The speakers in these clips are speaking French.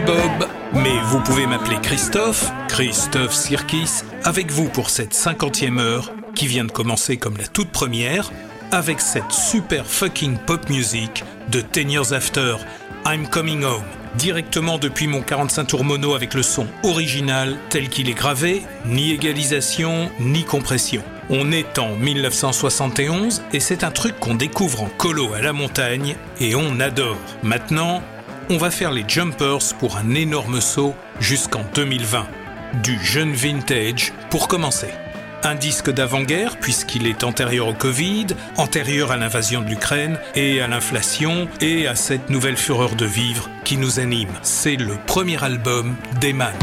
Bob, mais vous pouvez m'appeler Christophe, Christophe Sirkis, avec vous pour cette cinquantième heure qui vient de commencer comme la toute première, avec cette super fucking pop music de Ten Years After, I'm Coming Home, directement depuis mon 45 tours mono avec le son original tel qu'il est gravé, ni égalisation, ni compression. On est en 1971 et c'est un truc qu'on découvre en colo à la montagne et on adore. Maintenant, on va faire les jumpers pour un énorme saut jusqu'en 2020. Du jeune vintage pour commencer. Un disque d'avant-guerre puisqu'il est antérieur au Covid, antérieur à l'invasion de l'Ukraine et à l'inflation et à cette nouvelle fureur de vivre qui nous anime. C'est le premier album d'Eman.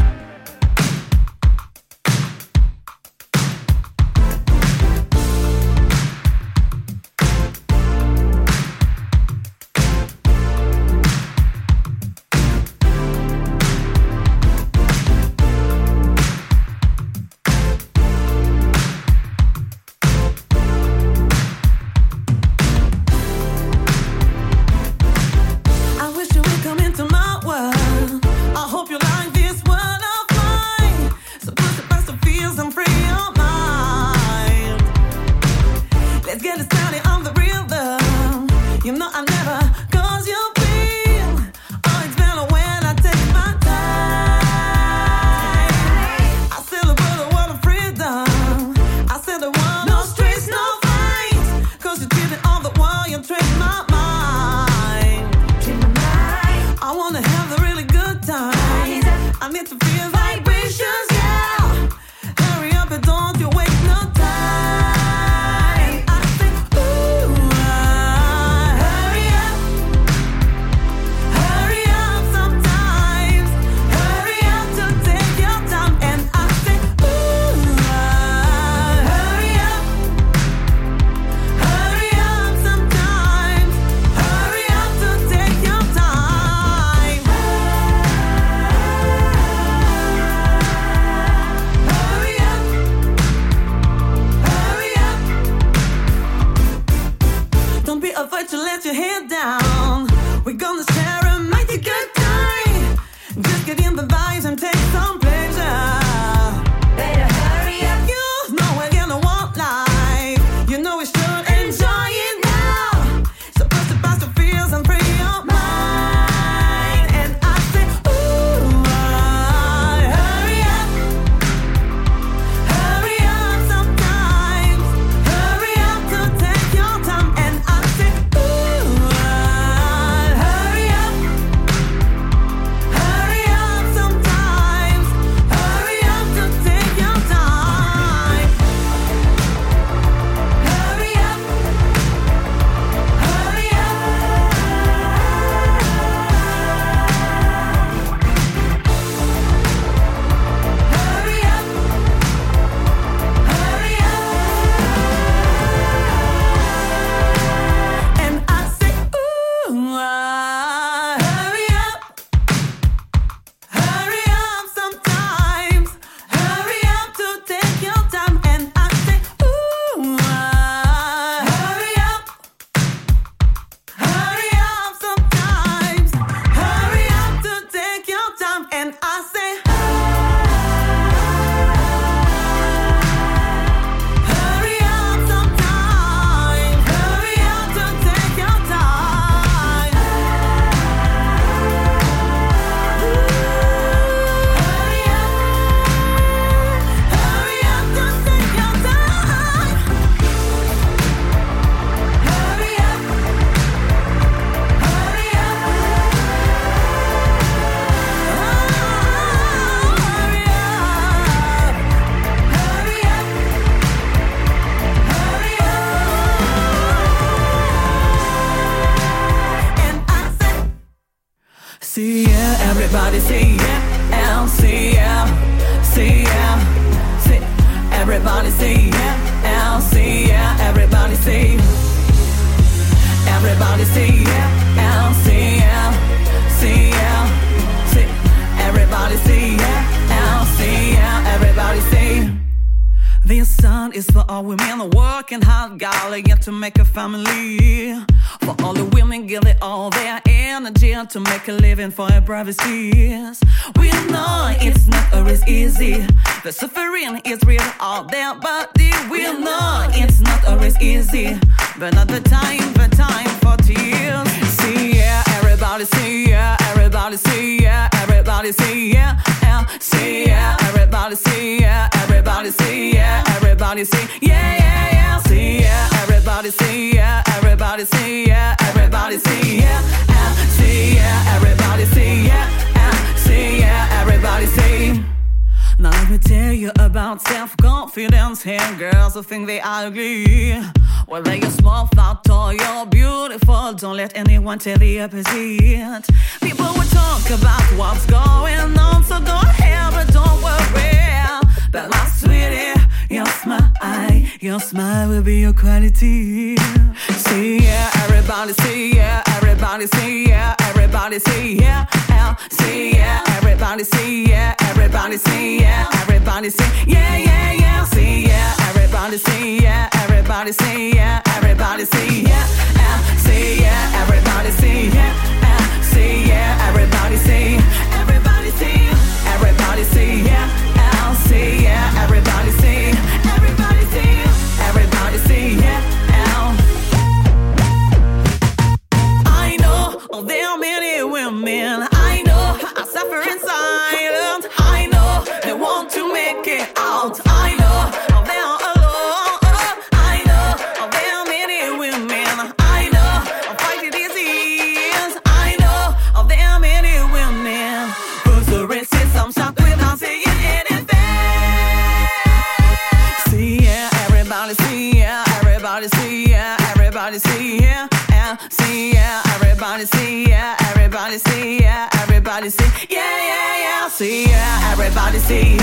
see about self-confidence here, girls? who think they ugly Whether you're small, fat, tall, you're beautiful. Don't let anyone tell the opposite. People will talk about what's going on, so go ahead, but don't worry. But my sweetie, your smile, your smile will be your quality. See yeah, everybody See yeah, everybody See yeah, everybody See yeah, See yeah, everybody See yeah. Everybody sing, yeah. Everybody sing, yeah, yeah, yeah. Sing, yeah. Everybody sing, yeah. see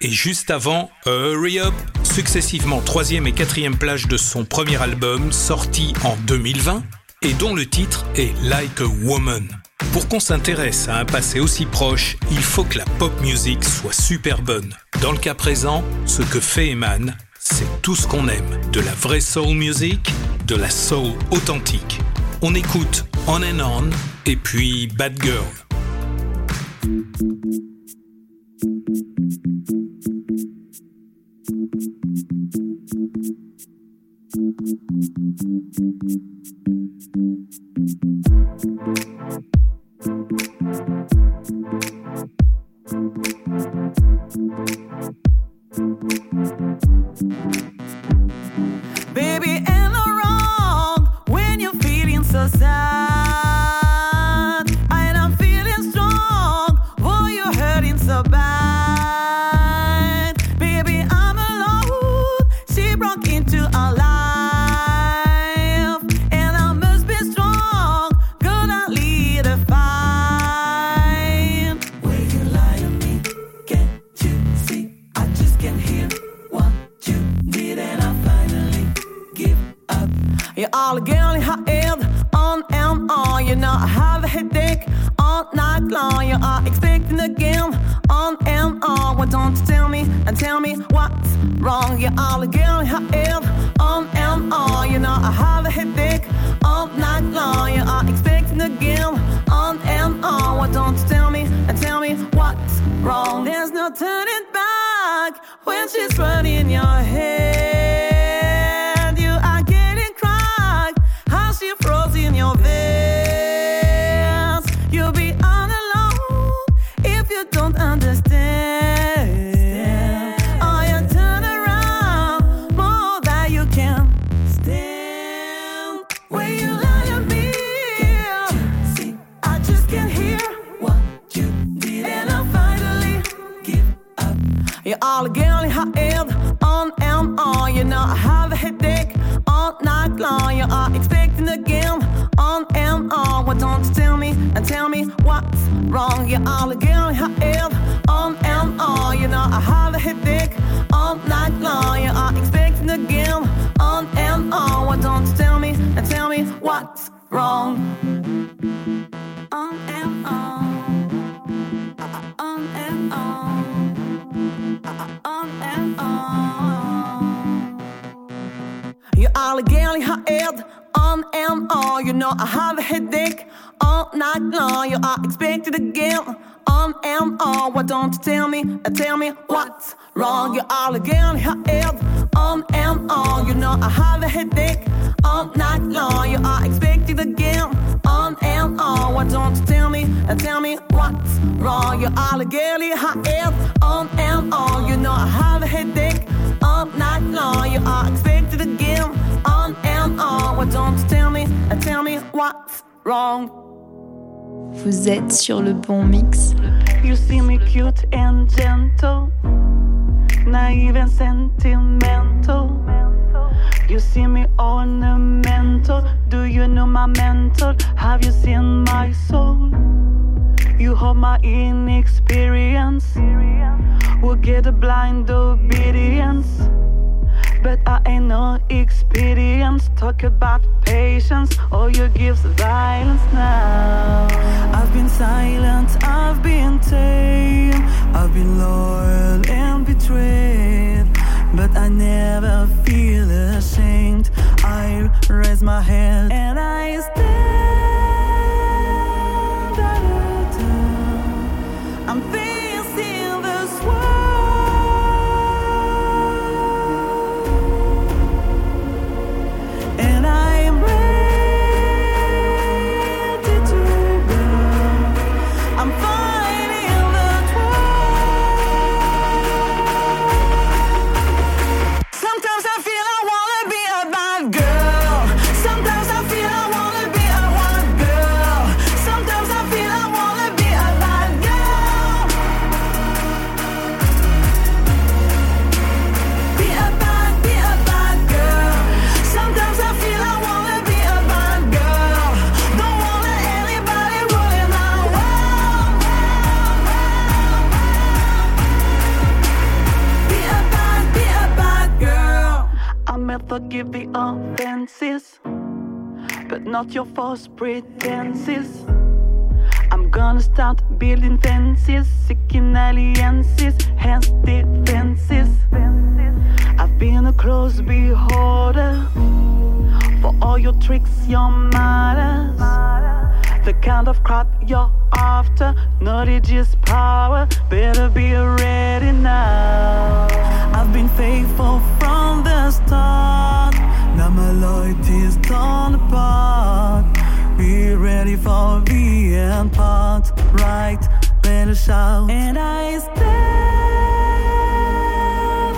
Et juste avant Hurry Up, successivement troisième et quatrième plage de son premier album sorti en 2020 et dont le titre est Like a Woman. Pour qu'on s'intéresse à un passé aussi proche, il faut que la pop music soit super bonne. Dans le cas présent, ce que fait Eman, c'est tout ce qu'on aime, de la vraie soul music, de la soul authentique. On écoute On and On et puis Bad Girl. Baby, ain't the wrong when you're feeling so sad. alle girl wrong? You are all again head on and on. You know I have a headache all um, night long. You are expected again on and on. Why don't you tell me? Uh, tell me what's wrong? You are all again head on and on. You know I have a headache all um, night long. You are expected again on and on. Why don't you tell me? Uh, tell me what's wrong? Vous êtes sur le bon mix. You see me cute and gentle, naive and sentimental. You see me ornamental. Do you know my mental? Have you seen my soul? You hold my inexperience. Will get a blind obedience. But I ain't no experience. Talk about patience, all your gifts violence now. I've been silent, I've been tame, I've been loyal and betrayed. But I never feel ashamed. I raise my head and I stand. The offenses, but not your false pretenses. I'm gonna start building fences, seeking alliances, hence defenses. I've been a close beholder for all your tricks, your manners. The kind of crap you're after, knowledge is power. Better be ready now. I've been faithful dónde están. Dame Leute, done apart. Be ready for the end part. Right, better shout. And I stand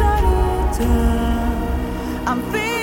at I'm feeling.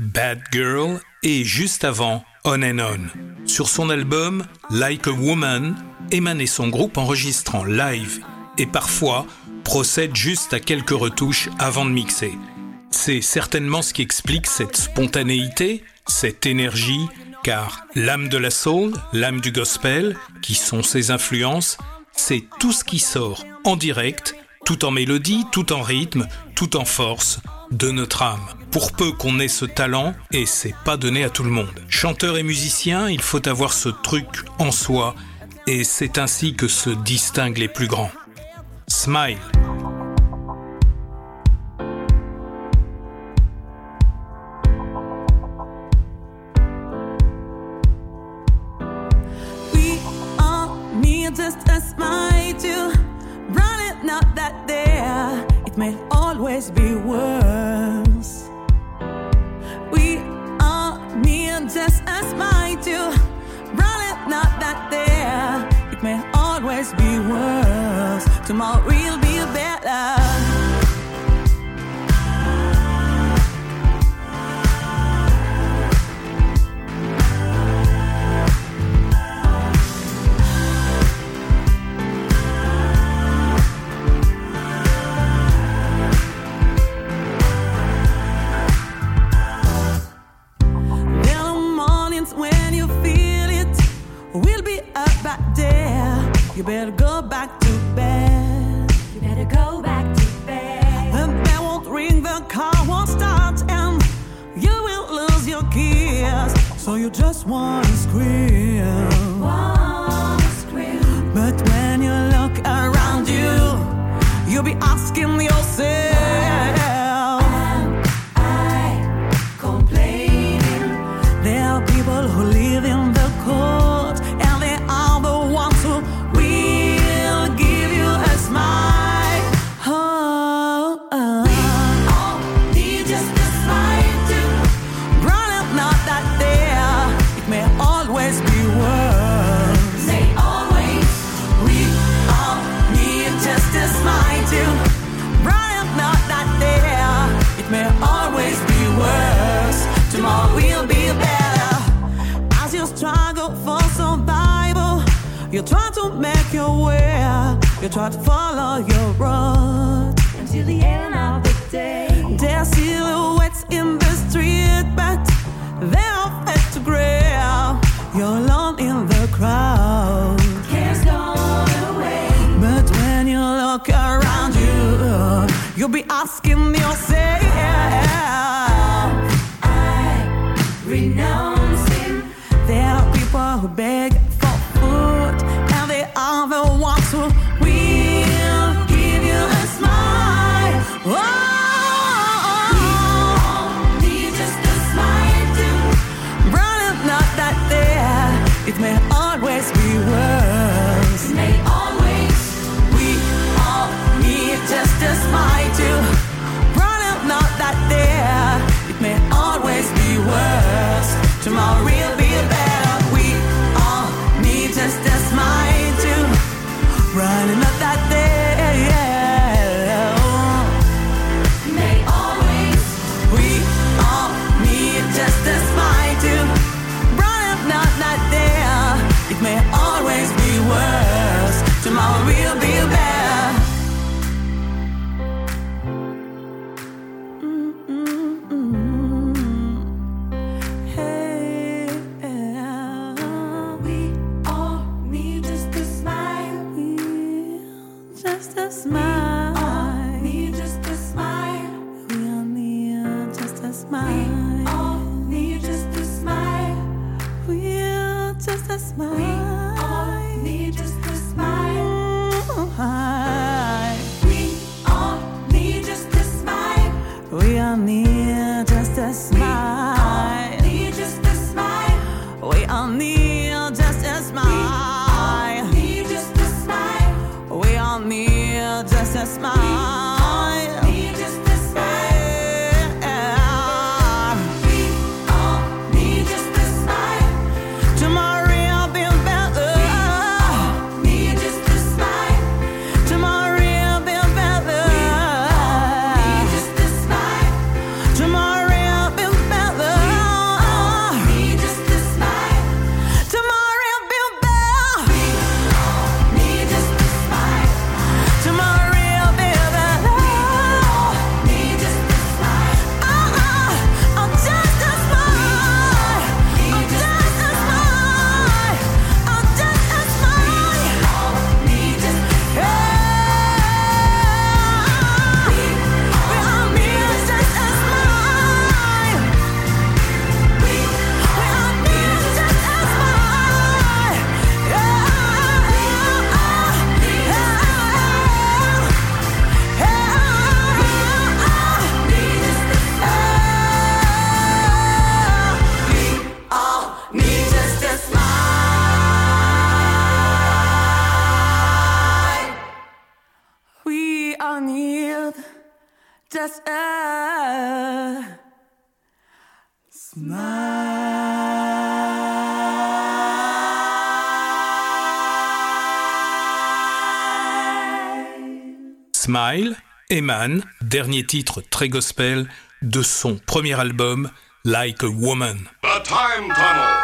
Bad Girl et juste avant On and On. Sur son album Like a Woman, Eman et son groupe enregistrant live et parfois procèdent juste à quelques retouches avant de mixer. C'est certainement ce qui explique cette spontanéité, cette énergie, car l'âme de la soul, l'âme du gospel, qui sont ses influences, c'est tout ce qui sort en direct, tout en mélodie, tout en rythme, tout en force, de notre âme. Pour peu qu'on ait ce talent, et c'est pas donné à tout le monde. Chanteur et musicien, il faut avoir ce truc en soi, et c'est ainsi que se distinguent les plus grands. Smile. You better go back to bed. You better go back to bed. The bell won't ring, the car won't start, and you will lose your keys. So you just wanna scream. Wanna scream. But when you look around you, you'll be asking yourself. Try to follow your road. Until the end of the day. There are silhouettes in the street, but they are fed to gray. You're alone in the crowd. Cares gone away. But when you look around you, you'll be asking Eman, dernier titre très gospel de son premier album Like a Woman. The Time Tunnel.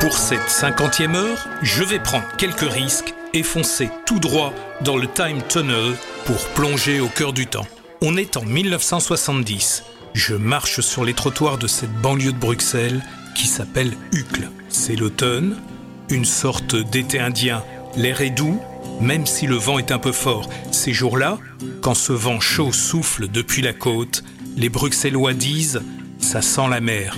Pour cette cinquantième heure, je vais prendre quelques risques et foncer tout droit dans le Time Tunnel pour plonger au cœur du temps. On est en 1970. Je marche sur les trottoirs de cette banlieue de Bruxelles qui s'appelle Uccle. C'est l'automne, une sorte d'été indien. L'air est doux, même si le vent est un peu fort. Ces jours-là, quand ce vent chaud souffle depuis la côte, les Bruxellois disent ⁇ ça sent la mer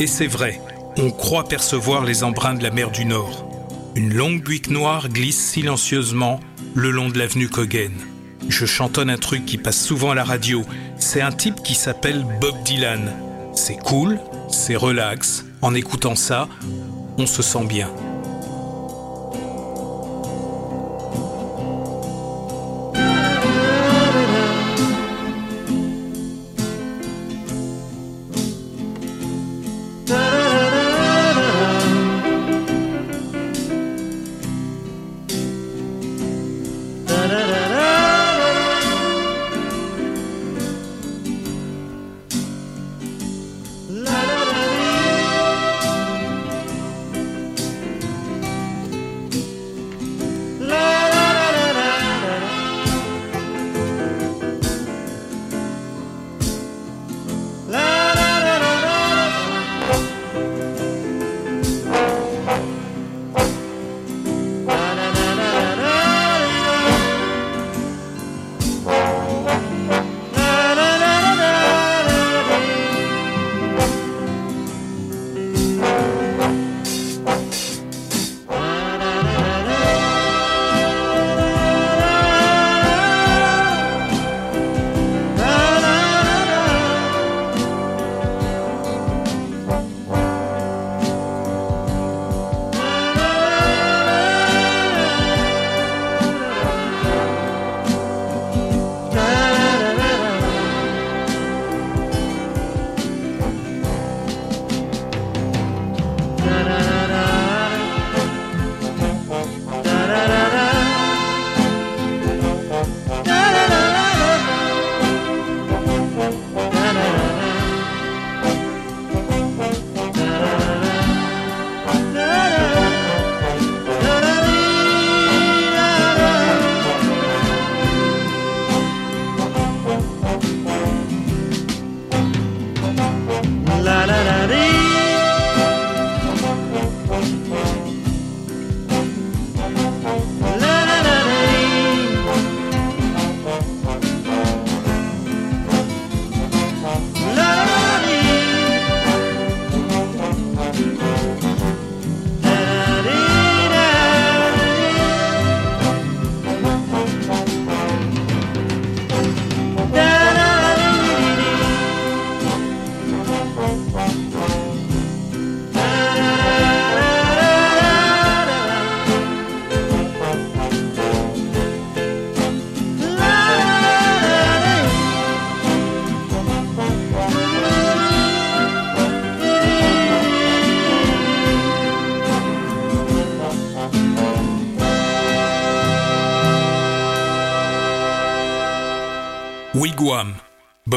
⁇ Et c'est vrai, on croit percevoir les embruns de la mer du Nord. Une longue buique noire glisse silencieusement le long de l'avenue Cogen. Je chantonne un truc qui passe souvent à la radio. C'est un type qui s'appelle Bob Dylan. C'est cool, c'est relax. En écoutant ça, on se sent bien.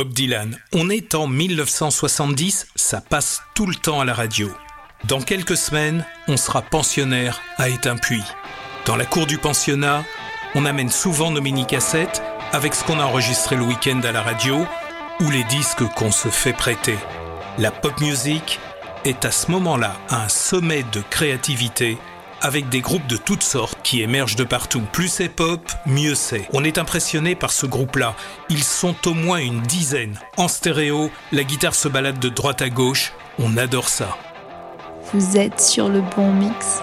Bob Dylan. On est en 1970, ça passe tout le temps à la radio. Dans quelques semaines, on sera pensionnaire à Étain-Puy. Dans la cour du pensionnat, on amène souvent nos mini-cassettes avec ce qu'on a enregistré le week-end à la radio ou les disques qu'on se fait prêter. La pop music est à ce moment-là un sommet de créativité avec des groupes de toutes sortes qui émergent de partout. Plus c'est pop, mieux c'est. On est impressionné par ce groupe-là. Ils sont au moins une dizaine. En stéréo, la guitare se balade de droite à gauche. On adore ça. Vous êtes sur le bon mix.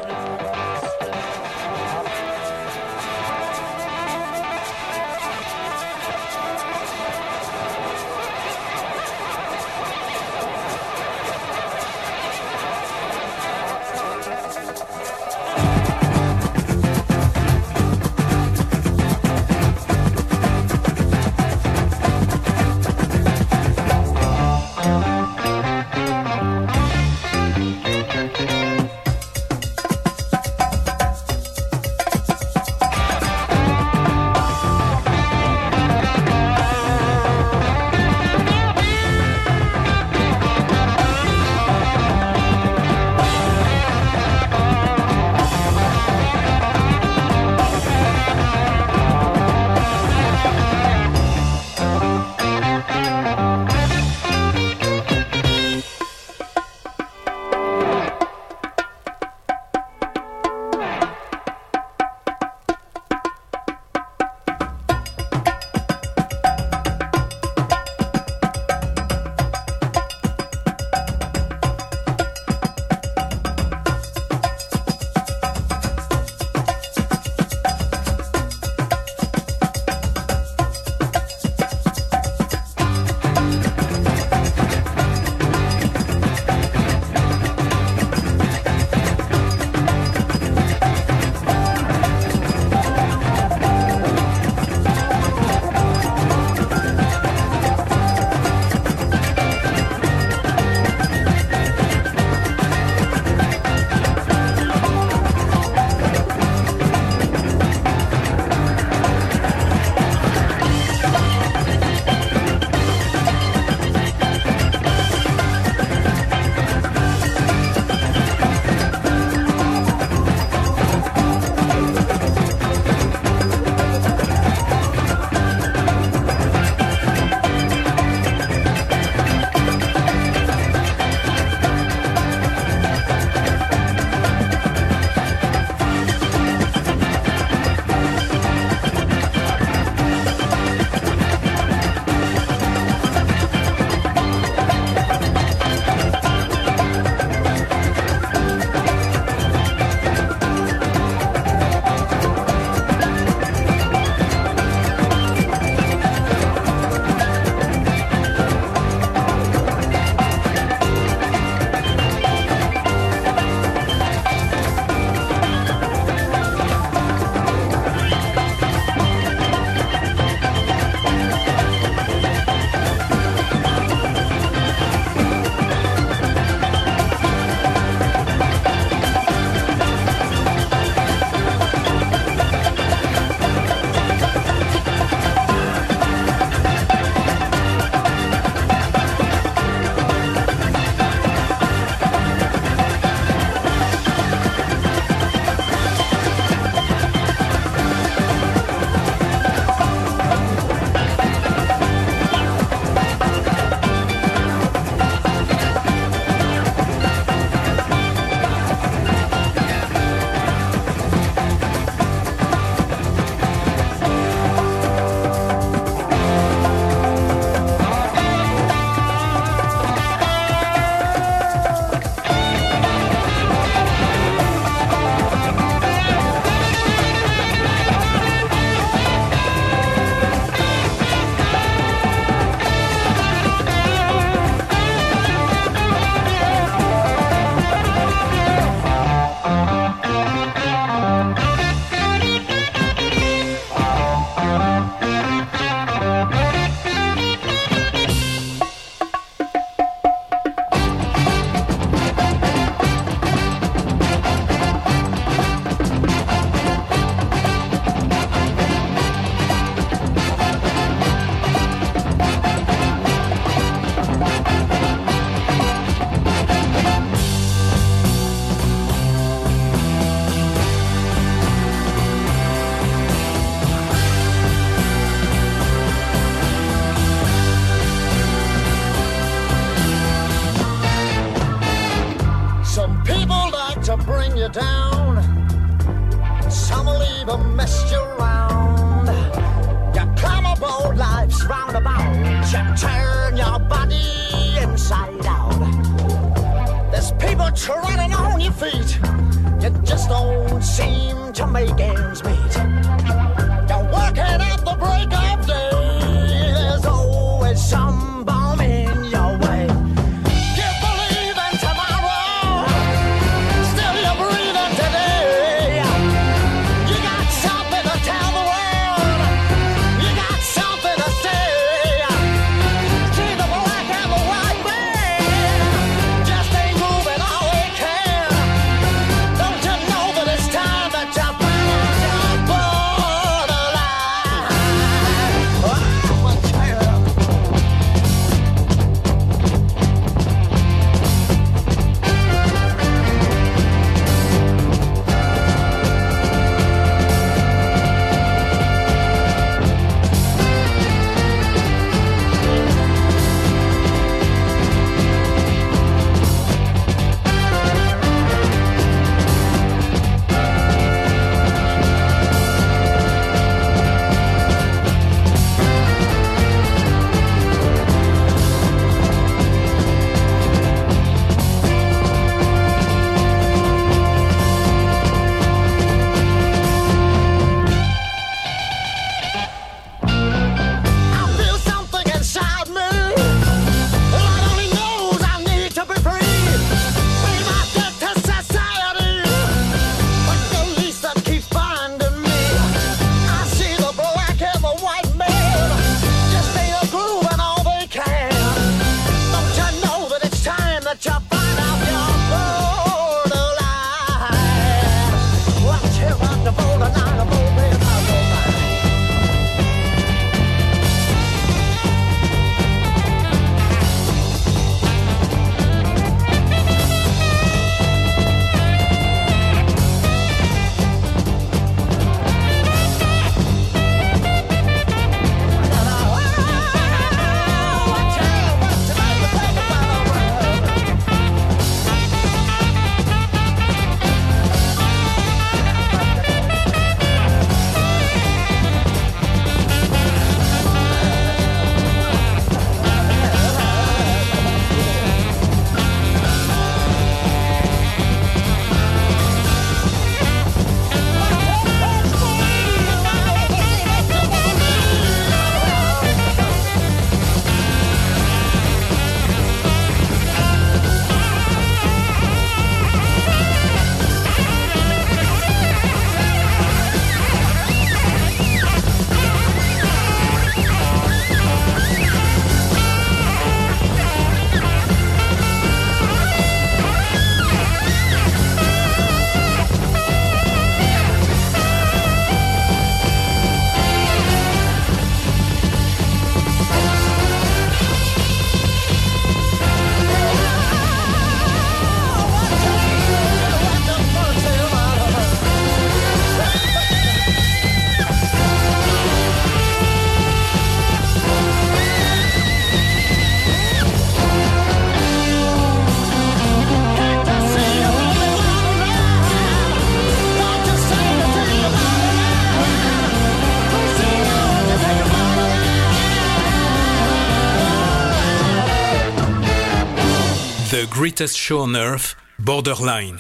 Greatest Show on Earth, Borderline.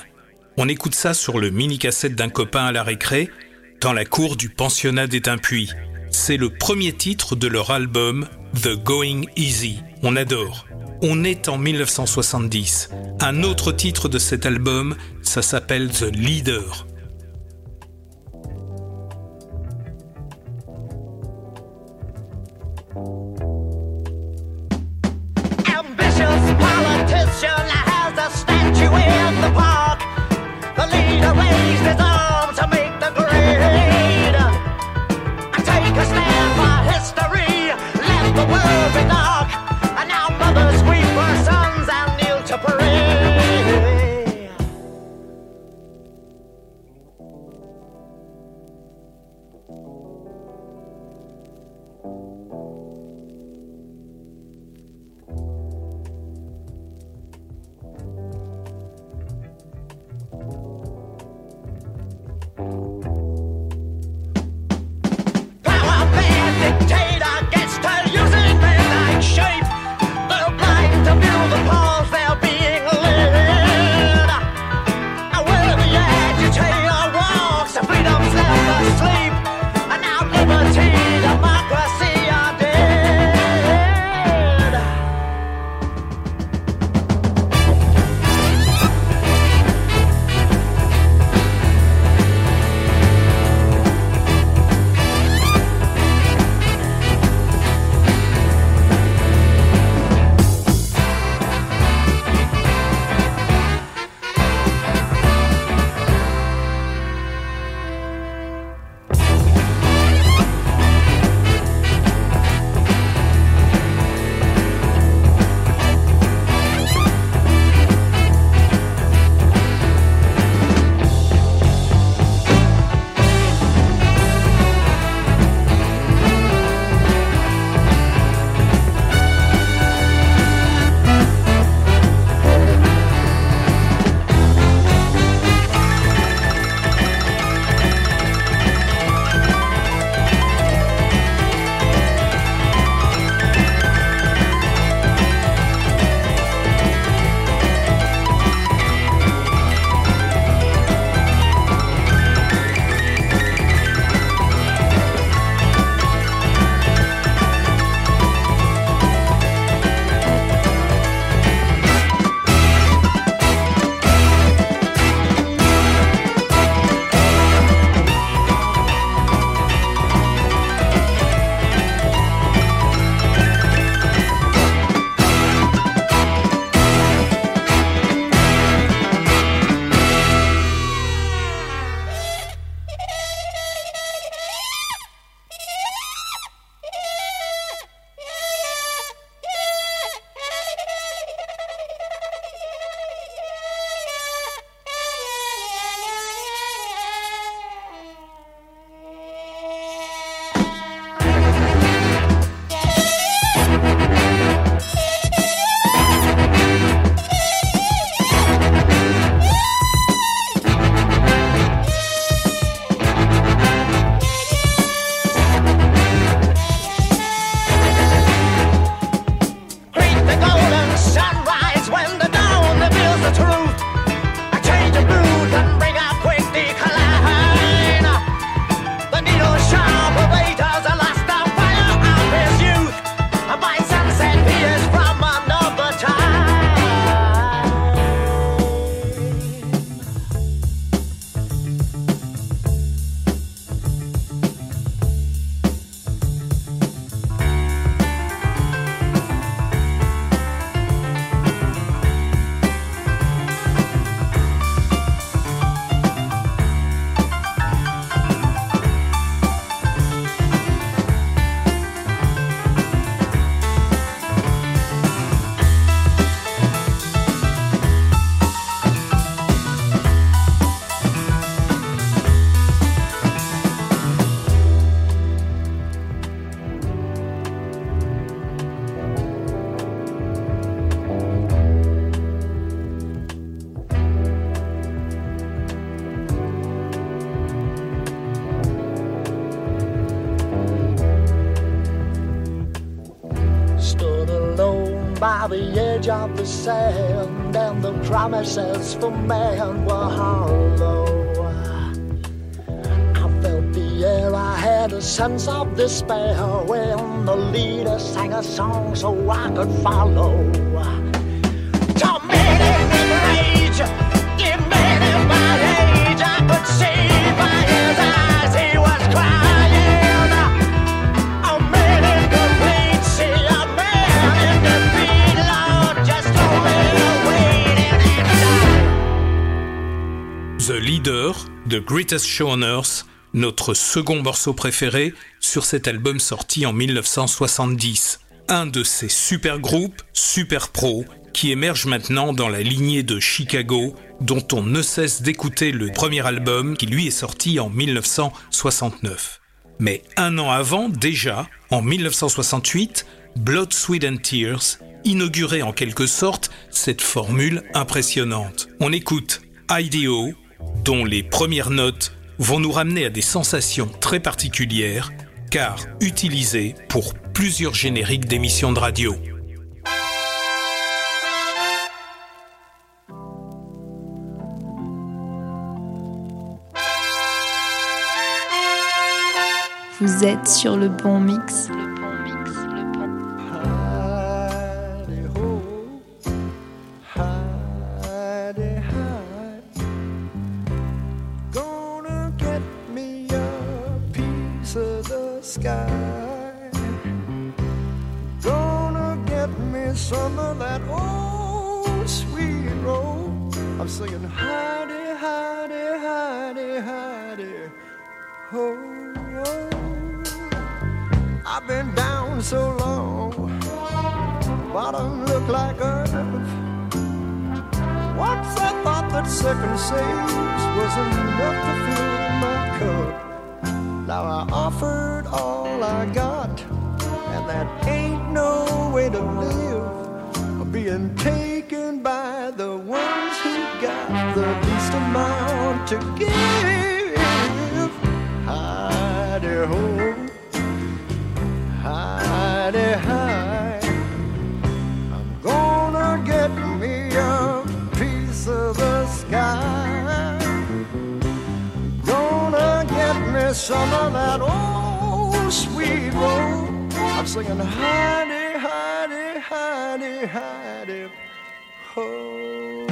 On écoute ça sur le mini-cassette d'un copain à la récré, dans la cour du pensionnat des puits. C'est le premier titre de leur album The Going Easy. On adore. On est en 1970. Un autre titre de cet album, ça s'appelle The Leader. the world. By the edge of the sand, and the promises for man were hollow. I felt the air, I had a sense of despair when the leader sang a song so I could follow. De Greatest Show on Earth, notre second morceau préféré sur cet album sorti en 1970. Un de ces super groupes, super pro, qui émerge maintenant dans la lignée de Chicago, dont on ne cesse d'écouter le premier album qui lui est sorti en 1969. Mais un an avant, déjà, en 1968, Blood, Sweat and Tears inaugurait en quelque sorte cette formule impressionnante. On écoute IDO, dont les premières notes vont nous ramener à des sensations très particulières, car utilisées pour plusieurs génériques d'émissions de radio. Vous êtes sur le bon mix. Sky. Gonna get me some of that old sweet roll. I'm singing hidey, hidey, hidey, hidey. Oh, oh. I've been down so long bottom look like earth. Once I thought that second saves was enough to fill my cup. Now I offered all I got, and that ain't no way to live. Being taken singing, honey, honey, honey, honey, oh.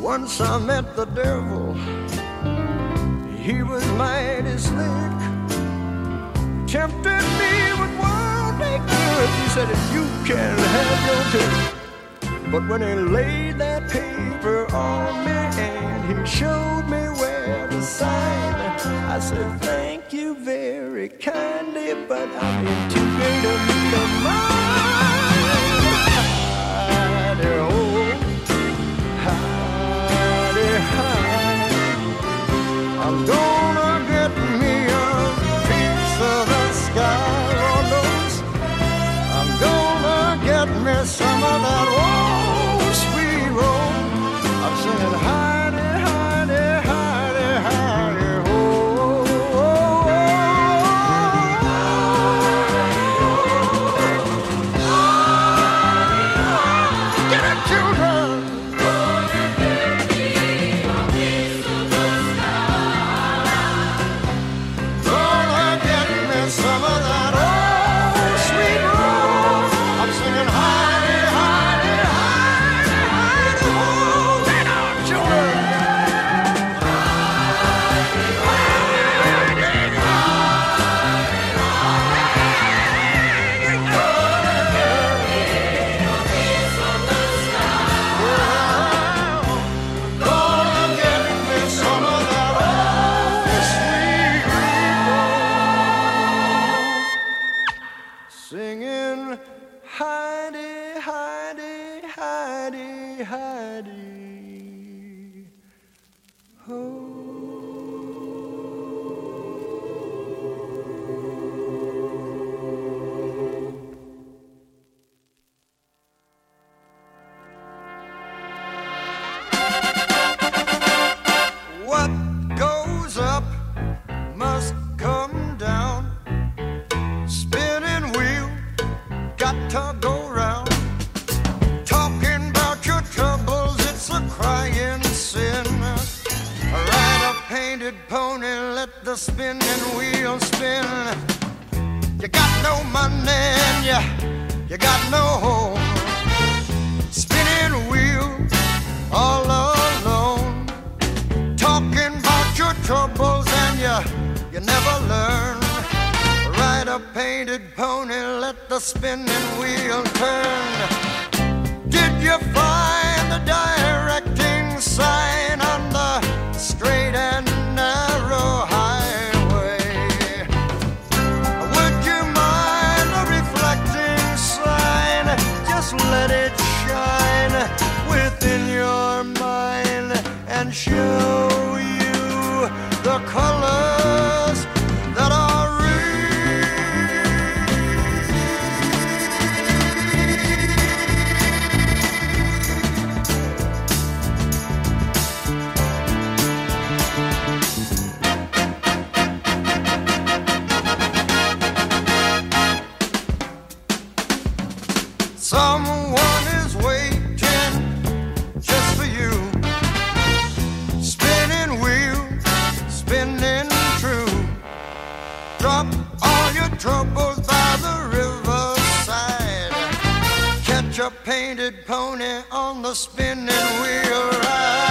Once I met the devil, he was mighty slick. Tempted me with worldly goods. He said, You can have your cake. But when he laid that paper on me and he showed me where to sign, I said, Thank you very kindly, but I'm in too great a need. Oh. Catch a painted pony on the spinning wheel ride.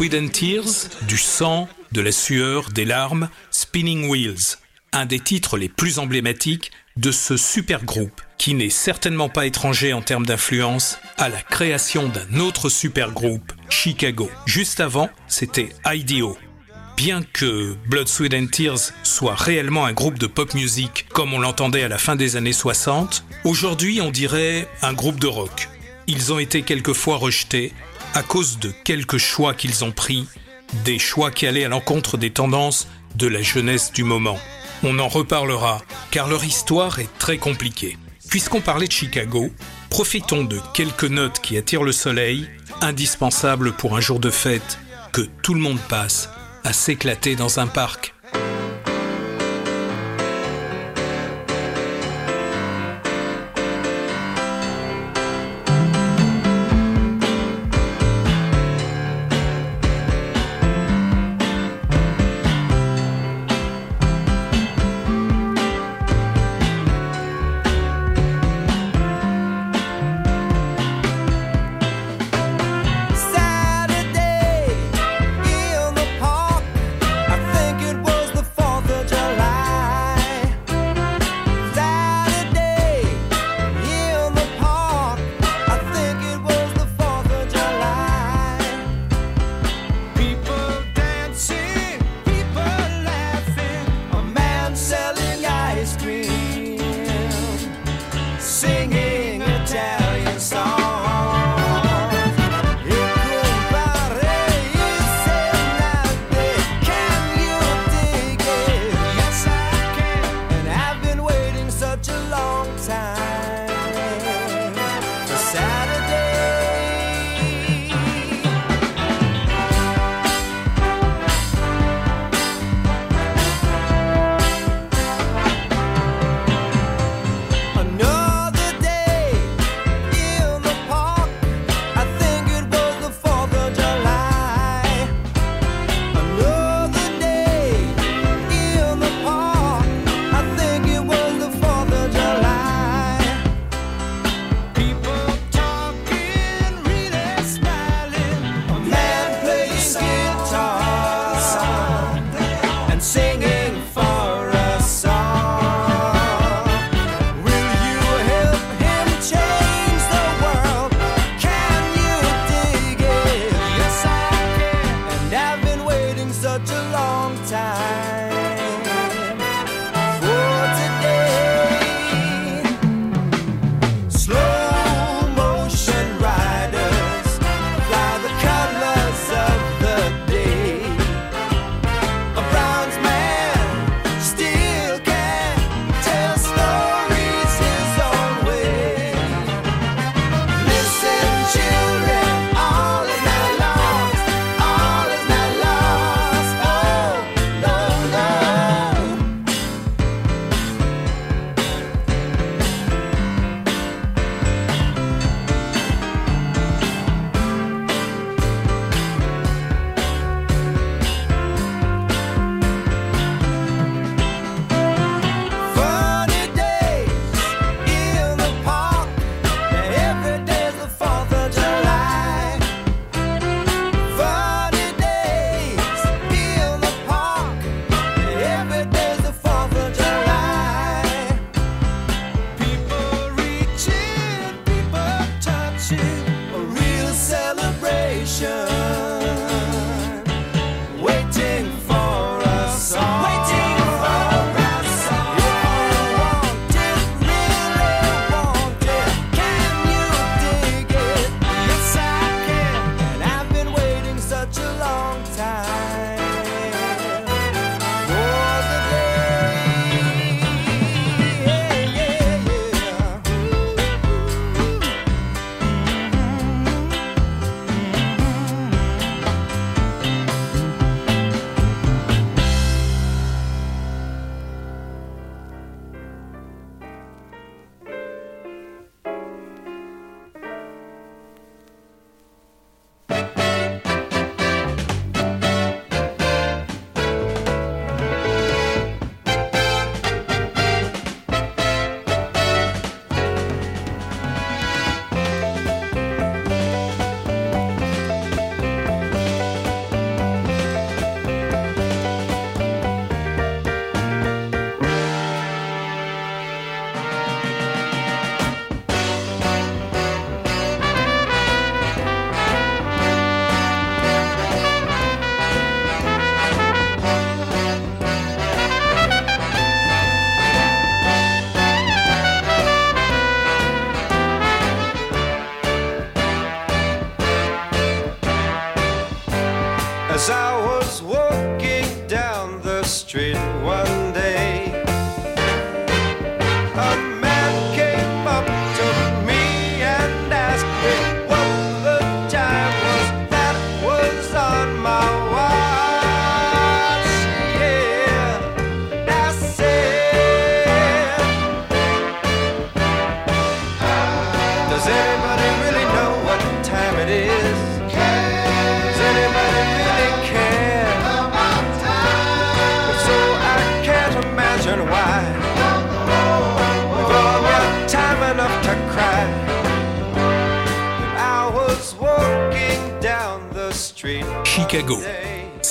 Sweat and Tears, du sang, de la sueur, des larmes, Spinning Wheels, un des titres les plus emblématiques de ce super groupe, qui n'est certainement pas étranger en termes d'influence à la création d'un autre super groupe, Chicago. Juste avant, c'était IDO. Bien que Blood, Sweat and Tears soit réellement un groupe de pop music comme on l'entendait à la fin des années 60, aujourd'hui on dirait un groupe de rock. Ils ont été quelquefois rejetés à cause de quelques choix qu'ils ont pris, des choix qui allaient à l'encontre des tendances de la jeunesse du moment. On en reparlera, car leur histoire est très compliquée. Puisqu'on parlait de Chicago, profitons de quelques notes qui attirent le soleil, indispensables pour un jour de fête que tout le monde passe à s'éclater dans un parc.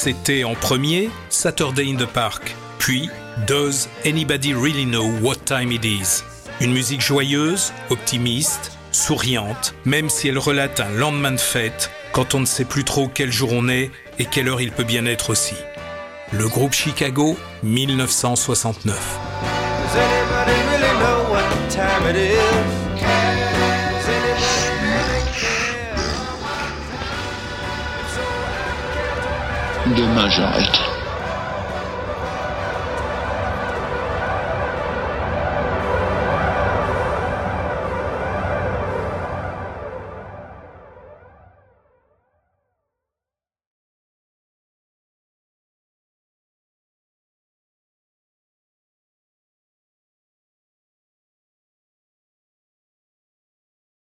C'était en premier Saturday in the Park, puis Does Anybody Really Know What Time It Is? Une musique joyeuse, optimiste, souriante, même si elle relate un lendemain de fête, quand on ne sait plus trop quel jour on est et quelle heure il peut bien être aussi. Le groupe Chicago, 1969. demain j'arrête.